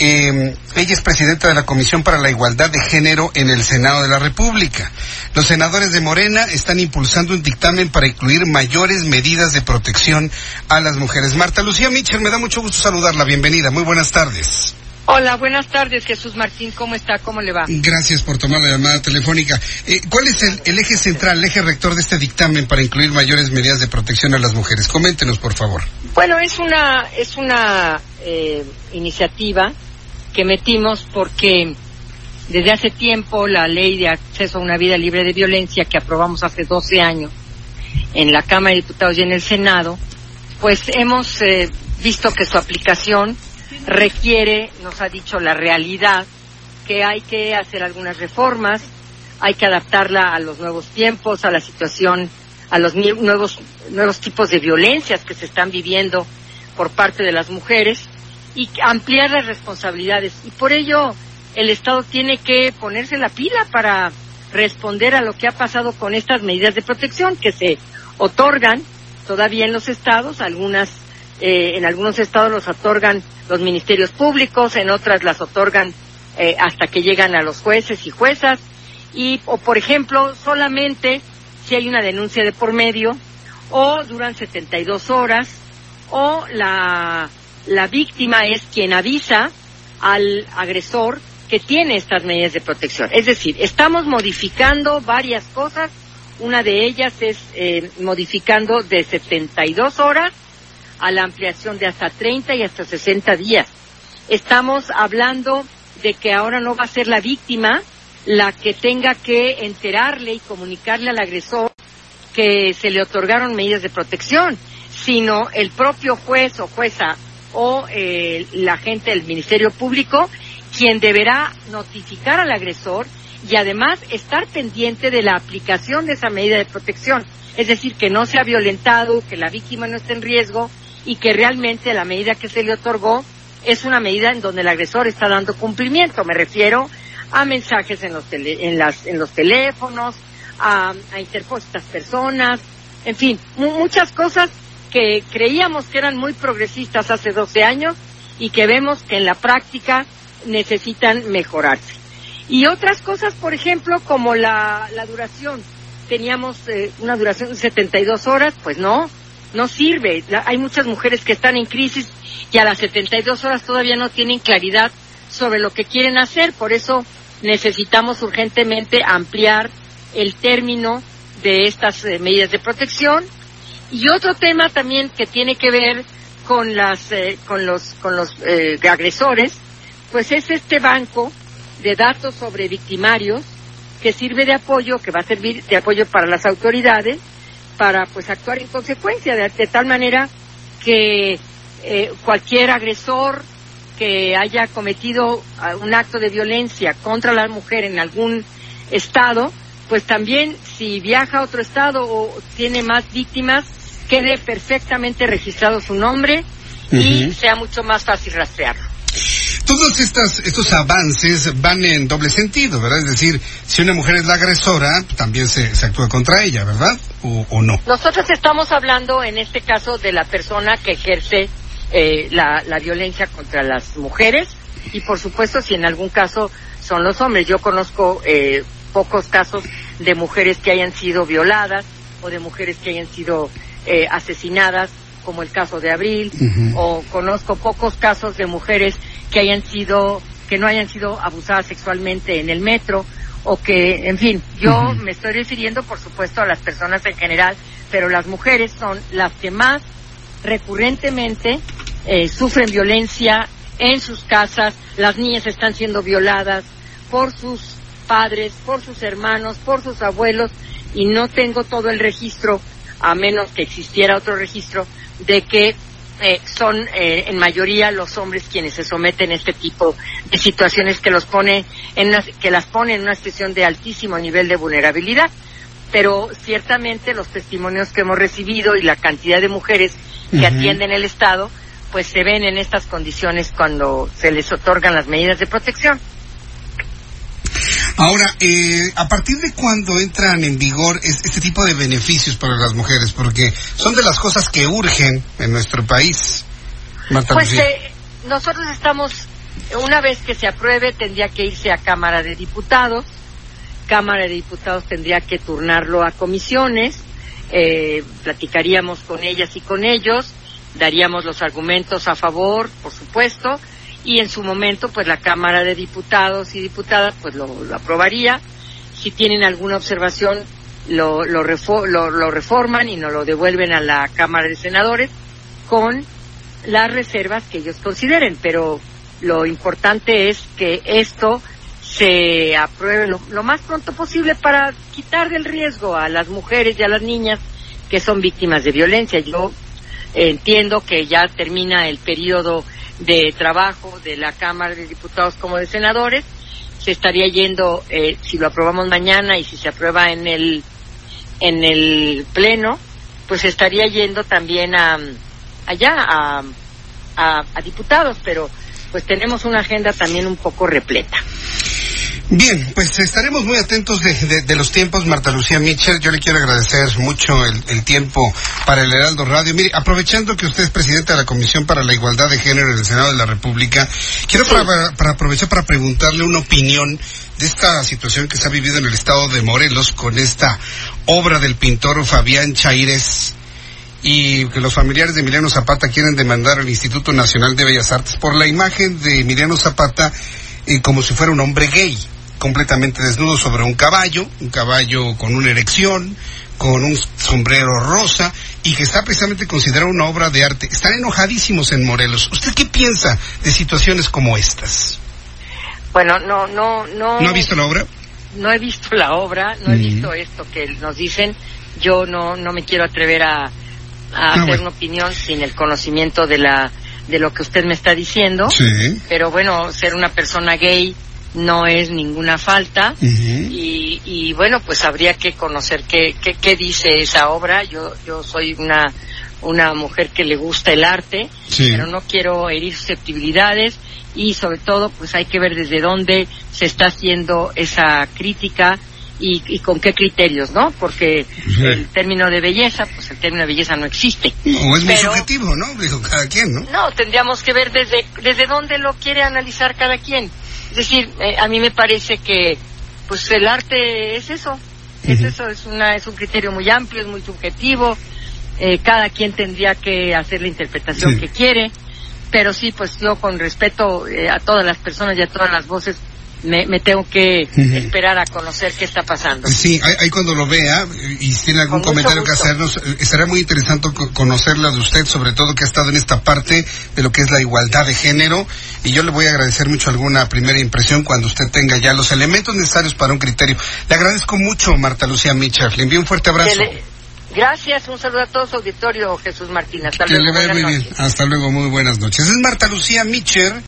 Eh, ella es presidenta de la Comisión para la Igualdad de Género en el Senado de la República. Los senadores de Morena están impulsando un dictamen para incluir mayores medidas de protección a las mujeres. Marta Lucía Mitchell, me da mucho gusto saludarla. Bienvenida. Muy buenas tardes. Hola, buenas tardes, Jesús Martín. ¿Cómo está? ¿Cómo le va? Gracias por tomar la llamada telefónica. Eh, ¿Cuál es el, el, eje central, el eje rector de este dictamen para incluir mayores medidas de protección a las mujeres? Coméntenos, por favor. Bueno, es una, es una eh, iniciativa que metimos porque desde hace tiempo la ley de acceso a una vida libre de violencia que aprobamos hace 12 años en la Cámara de Diputados y en el Senado, pues hemos eh, visto que su aplicación requiere, nos ha dicho la realidad, que hay que hacer algunas reformas, hay que adaptarla a los nuevos tiempos, a la situación, a los nuevos, nuevos tipos de violencias que se están viviendo por parte de las mujeres y ampliar las responsabilidades. Y por ello el Estado tiene que ponerse la pila para responder a lo que ha pasado con estas medidas de protección que se otorgan todavía en los estados, algunas eh, en algunos estados los otorgan los ministerios públicos, en otras las otorgan eh, hasta que llegan a los jueces y juezas y o por ejemplo solamente si hay una denuncia de por medio o duran 72 horas o la la víctima es quien avisa al agresor que tiene estas medidas de protección. Es decir, estamos modificando varias cosas. Una de ellas es eh, modificando de 72 horas a la ampliación de hasta 30 y hasta 60 días. Estamos hablando de que ahora no va a ser la víctima la que tenga que enterarle y comunicarle al agresor que se le otorgaron medidas de protección, sino el propio juez o jueza o eh, la gente del Ministerio Público quien deberá notificar al agresor y además estar pendiente de la aplicación de esa medida de protección. Es decir, que no se ha violentado, que la víctima no esté en riesgo y que realmente la medida que se le otorgó es una medida en donde el agresor está dando cumplimiento. Me refiero a mensajes en los, en las, en los teléfonos, a, a interpuestas personas, en fin, muchas cosas que creíamos que eran muy progresistas hace 12 años y que vemos que en la práctica necesitan mejorarse. Y otras cosas, por ejemplo, como la, la duración. Teníamos eh, una duración de 72 horas, pues no, no sirve. La, hay muchas mujeres que están en crisis y a las 72 horas todavía no tienen claridad sobre lo que quieren hacer. Por eso necesitamos urgentemente ampliar el término de estas eh, medidas de protección y otro tema también que tiene que ver con las eh, con los con los eh, agresores, pues es este banco de datos sobre victimarios que sirve de apoyo, que va a servir de apoyo para las autoridades para pues actuar en consecuencia de, de tal manera que eh, cualquier agresor que haya cometido ah, un acto de violencia contra la mujer en algún estado, pues también si viaja a otro estado o tiene más víctimas, quede perfectamente registrado su nombre y sea mucho más fácil rastrearlo. Todos estas, estos avances van en doble sentido, ¿verdad? Es decir, si una mujer es la agresora, también se, se actúa contra ella, ¿verdad? O, ¿O, no? Nosotros estamos hablando en este caso de la persona que ejerce eh, la, la violencia contra las mujeres y por supuesto si en algún caso son los hombres. Yo conozco eh, pocos casos de mujeres que hayan sido violadas o de mujeres que hayan sido eh, asesinadas, como el caso de Abril, uh -huh. o conozco pocos casos de mujeres que hayan sido, que no hayan sido abusadas sexualmente en el metro, o que, en fin, yo uh -huh. me estoy refiriendo, por supuesto, a las personas en general, pero las mujeres son las que más recurrentemente eh, sufren violencia en sus casas, las niñas están siendo violadas por sus padres, por sus hermanos, por sus abuelos, y no tengo todo el registro a menos que existiera otro registro, de que eh, son eh, en mayoría los hombres quienes se someten a este tipo de situaciones que los pone en que las pone en una situación de altísimo nivel de vulnerabilidad pero ciertamente los testimonios que hemos recibido y la cantidad de mujeres que atienden el Estado, pues se ven en estas condiciones cuando se les otorgan las medidas de protección. Ahora, eh, ¿a partir de cuándo entran en vigor este tipo de beneficios para las mujeres? Porque son de las cosas que urgen en nuestro país. pues eh, nosotros estamos, una vez que se apruebe, tendría que irse a Cámara de Diputados. Cámara de Diputados tendría que turnarlo a comisiones, eh, platicaríamos con ellas y con ellos, daríamos los argumentos a favor, por supuesto, y en su momento, pues la Cámara de Diputados y Diputadas, pues lo, aprobaría. Si tienen alguna observación, lo, lo, lo, reforman y nos lo devuelven a la Cámara de Senadores con las reservas que ellos consideren. Pero lo importante es que esto se apruebe lo, más pronto posible para quitar del riesgo a las mujeres y a las niñas que son víctimas de violencia. Yo entiendo que ya termina el periodo de trabajo de la Cámara de Diputados como de senadores. Se estaría yendo, eh, si lo aprobamos mañana y si se aprueba en el, en el Pleno, pues estaría yendo también a, allá a, a diputados, pero pues tenemos una agenda también un poco repleta. Bien, pues estaremos muy atentos de, los tiempos, Marta Lucía Mitchell. Yo le quiero agradecer mucho el, tiempo para el Heraldo Radio. Mire, aprovechando que usted es presidenta de la Comisión para la Igualdad de Género en el Senado de la República, quiero para, aprovechar para preguntarle una opinión de esta situación que se ha vivido en el estado de Morelos con esta obra del pintor Fabián Chaires y que los familiares de Emiliano Zapata quieren demandar al Instituto Nacional de Bellas Artes por la imagen de Emiliano Zapata eh, como si fuera un hombre gay completamente desnudo sobre un caballo, un caballo con una erección, con un sombrero rosa y que está precisamente considerado una obra de arte. Están enojadísimos en Morelos. ¿Usted qué piensa de situaciones como estas? Bueno, no, no, no. ¿No ha visto la obra? No he visto la obra, no he visto esto que nos dicen. Yo no, no me quiero atrever a, a ah, hacer una opinión sin el conocimiento de la de lo que usted me está diciendo. Sí. Pero bueno, ser una persona gay no es ninguna falta y, y, bueno pues habría que conocer qué, qué, qué, dice esa obra yo yo soy una una mujer que le gusta el arte pero no quiero herir susceptibilidades y sobre todo pues hay que ver desde dónde se está haciendo esa crítica y, y con qué criterios, ¿no? Porque el término de belleza, pues el término de belleza no existe. O es muy subjetivo, ¿no? Dijo cada quien, ¿no? No, tendríamos que ver desde, desde dónde lo quiere analizar cada quien. Es decir, eh, a mí me parece que pues el arte es eso, es eso, es una es un criterio muy amplio, es muy subjetivo. Eh, cada quien tendría que hacer la interpretación que quiere, pero sí, pues yo con respeto eh, a todas las personas y a todas las voces me, tengo que esperar a conocer qué está pasando. Sí, ahí, cuando lo vea y si tiene algún comentario que hacernos, eh, estará muy interesante conocerla de usted, sobre todo que ha estado en esta parte de lo que es la igualdad de género. Y yo le voy a agradecer mucho alguna primera impresión cuando usted tenga ya los elementos necesarios para un criterio. Le agradezco mucho, Marta Lucía Mitchell. Le envío un fuerte abrazo. Gracias, un saludo a todos, auditorio Jesús Martín. Hasta luego. le vaya muy bien. Hasta luego, muy buenas noches. Es Marta Lucía Mitchell.